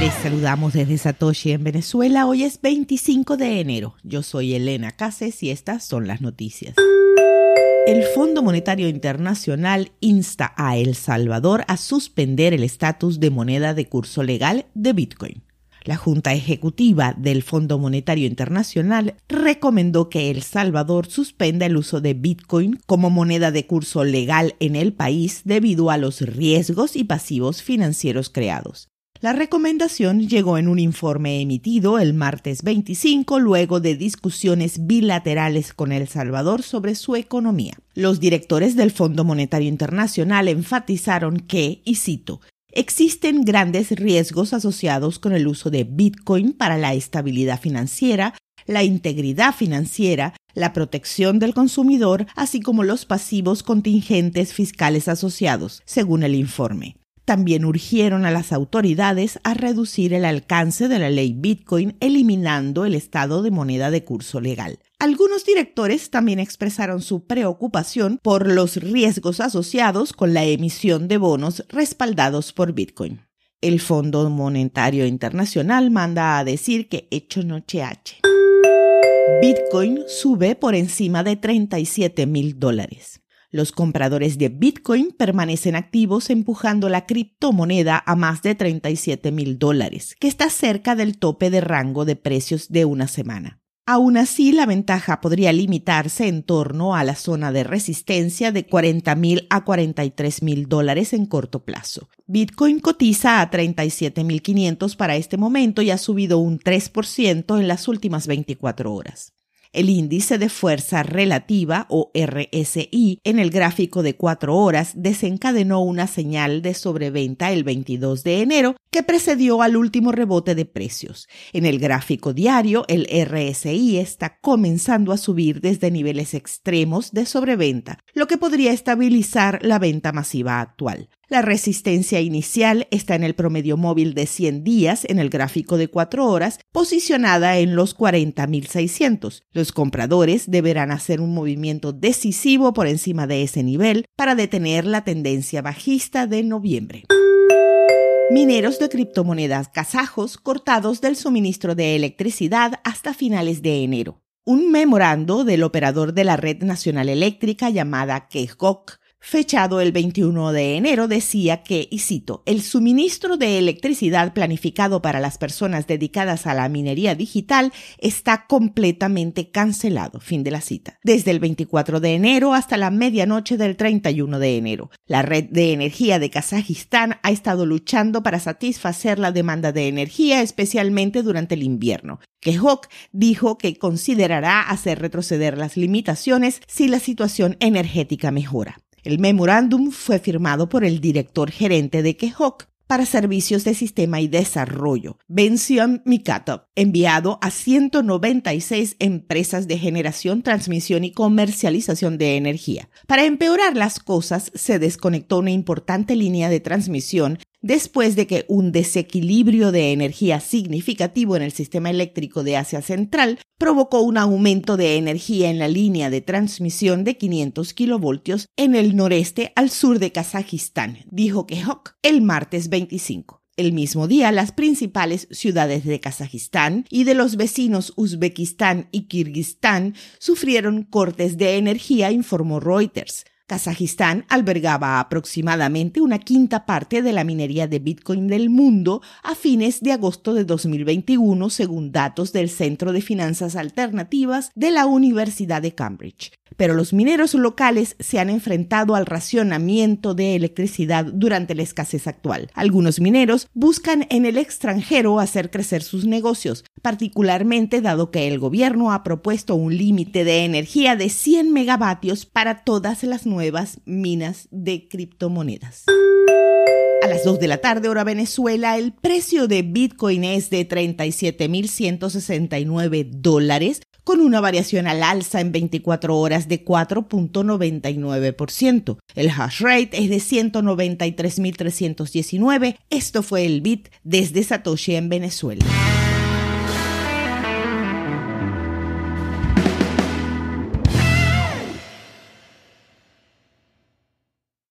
Les saludamos desde Satoshi en Venezuela. Hoy es 25 de enero. Yo soy Elena Cases y estas son las noticias. El Fondo Monetario Internacional insta a El Salvador a suspender el estatus de moneda de curso legal de Bitcoin. La Junta Ejecutiva del Fondo Monetario Internacional recomendó que El Salvador suspenda el uso de Bitcoin como moneda de curso legal en el país debido a los riesgos y pasivos financieros creados. La recomendación llegó en un informe emitido el martes 25 luego de discusiones bilaterales con El Salvador sobre su economía. Los directores del Fondo Monetario Internacional enfatizaron que, y cito, Existen grandes riesgos asociados con el uso de Bitcoin para la estabilidad financiera, la integridad financiera, la protección del consumidor, así como los pasivos contingentes fiscales asociados, según el informe. También urgieron a las autoridades a reducir el alcance de la ley Bitcoin, eliminando el estado de moneda de curso legal. Algunos directores también expresaron su preocupación por los riesgos asociados con la emisión de bonos respaldados por Bitcoin. El Fondo Monetario Internacional manda a decir que hecho noche H. Bitcoin sube por encima de 37 mil dólares. Los compradores de Bitcoin permanecen activos empujando la criptomoneda a más de 37 mil dólares, que está cerca del tope de rango de precios de una semana. Aún así, la ventaja podría limitarse en torno a la zona de resistencia de 40 mil a 43 mil dólares en corto plazo. Bitcoin cotiza a 37.500 para este momento y ha subido un 3% en las últimas 24 horas. El índice de fuerza relativa o RSI en el gráfico de cuatro horas desencadenó una señal de sobreventa el 22 de enero que precedió al último rebote de precios. En el gráfico diario, el RSI está comenzando a subir desde niveles extremos de sobreventa, lo que podría estabilizar la venta masiva actual. La resistencia inicial está en el promedio móvil de 100 días en el gráfico de 4 horas, posicionada en los 40.600. Los compradores deberán hacer un movimiento decisivo por encima de ese nivel para detener la tendencia bajista de noviembre mineros de criptomonedas kazajos cortados del suministro de electricidad hasta finales de enero. Un memorando del operador de la red nacional eléctrica llamada KEGOK fechado el 21 de enero, decía que, y cito, el suministro de electricidad planificado para las personas dedicadas a la minería digital está completamente cancelado. Fin de la cita. Desde el 24 de enero hasta la medianoche del 31 de enero, la red de energía de Kazajistán ha estado luchando para satisfacer la demanda de energía, especialmente durante el invierno. Kehok dijo que considerará hacer retroceder las limitaciones si la situación energética mejora. El memorándum fue firmado por el director gerente de Kehok para servicios de sistema y desarrollo, Benzion Mikatov, enviado a 196 empresas de generación, transmisión y comercialización de energía. Para empeorar las cosas, se desconectó una importante línea de transmisión después de que un desequilibrio de energía significativo en el sistema eléctrico de Asia Central provocó un aumento de energía en la línea de transmisión de 500 kilovoltios en el noreste al sur de Kazajistán, dijo Kehok el martes 25. El mismo día, las principales ciudades de Kazajistán y de los vecinos Uzbekistán y Kirguistán sufrieron cortes de energía, informó Reuters. Kazajistán albergaba aproximadamente una quinta parte de la minería de Bitcoin del mundo a fines de agosto de 2021, según datos del Centro de Finanzas Alternativas de la Universidad de Cambridge pero los mineros locales se han enfrentado al racionamiento de electricidad durante la escasez actual. Algunos mineros buscan en el extranjero hacer crecer sus negocios, particularmente dado que el gobierno ha propuesto un límite de energía de 100 megavatios para todas las nuevas minas de criptomonedas. A las 2 de la tarde, hora Venezuela, el precio de Bitcoin es de 37.169 dólares, con una variación al alza en 24 horas de 4.99%. El hash rate es de 193.319. Esto fue el bit desde Satoshi en Venezuela.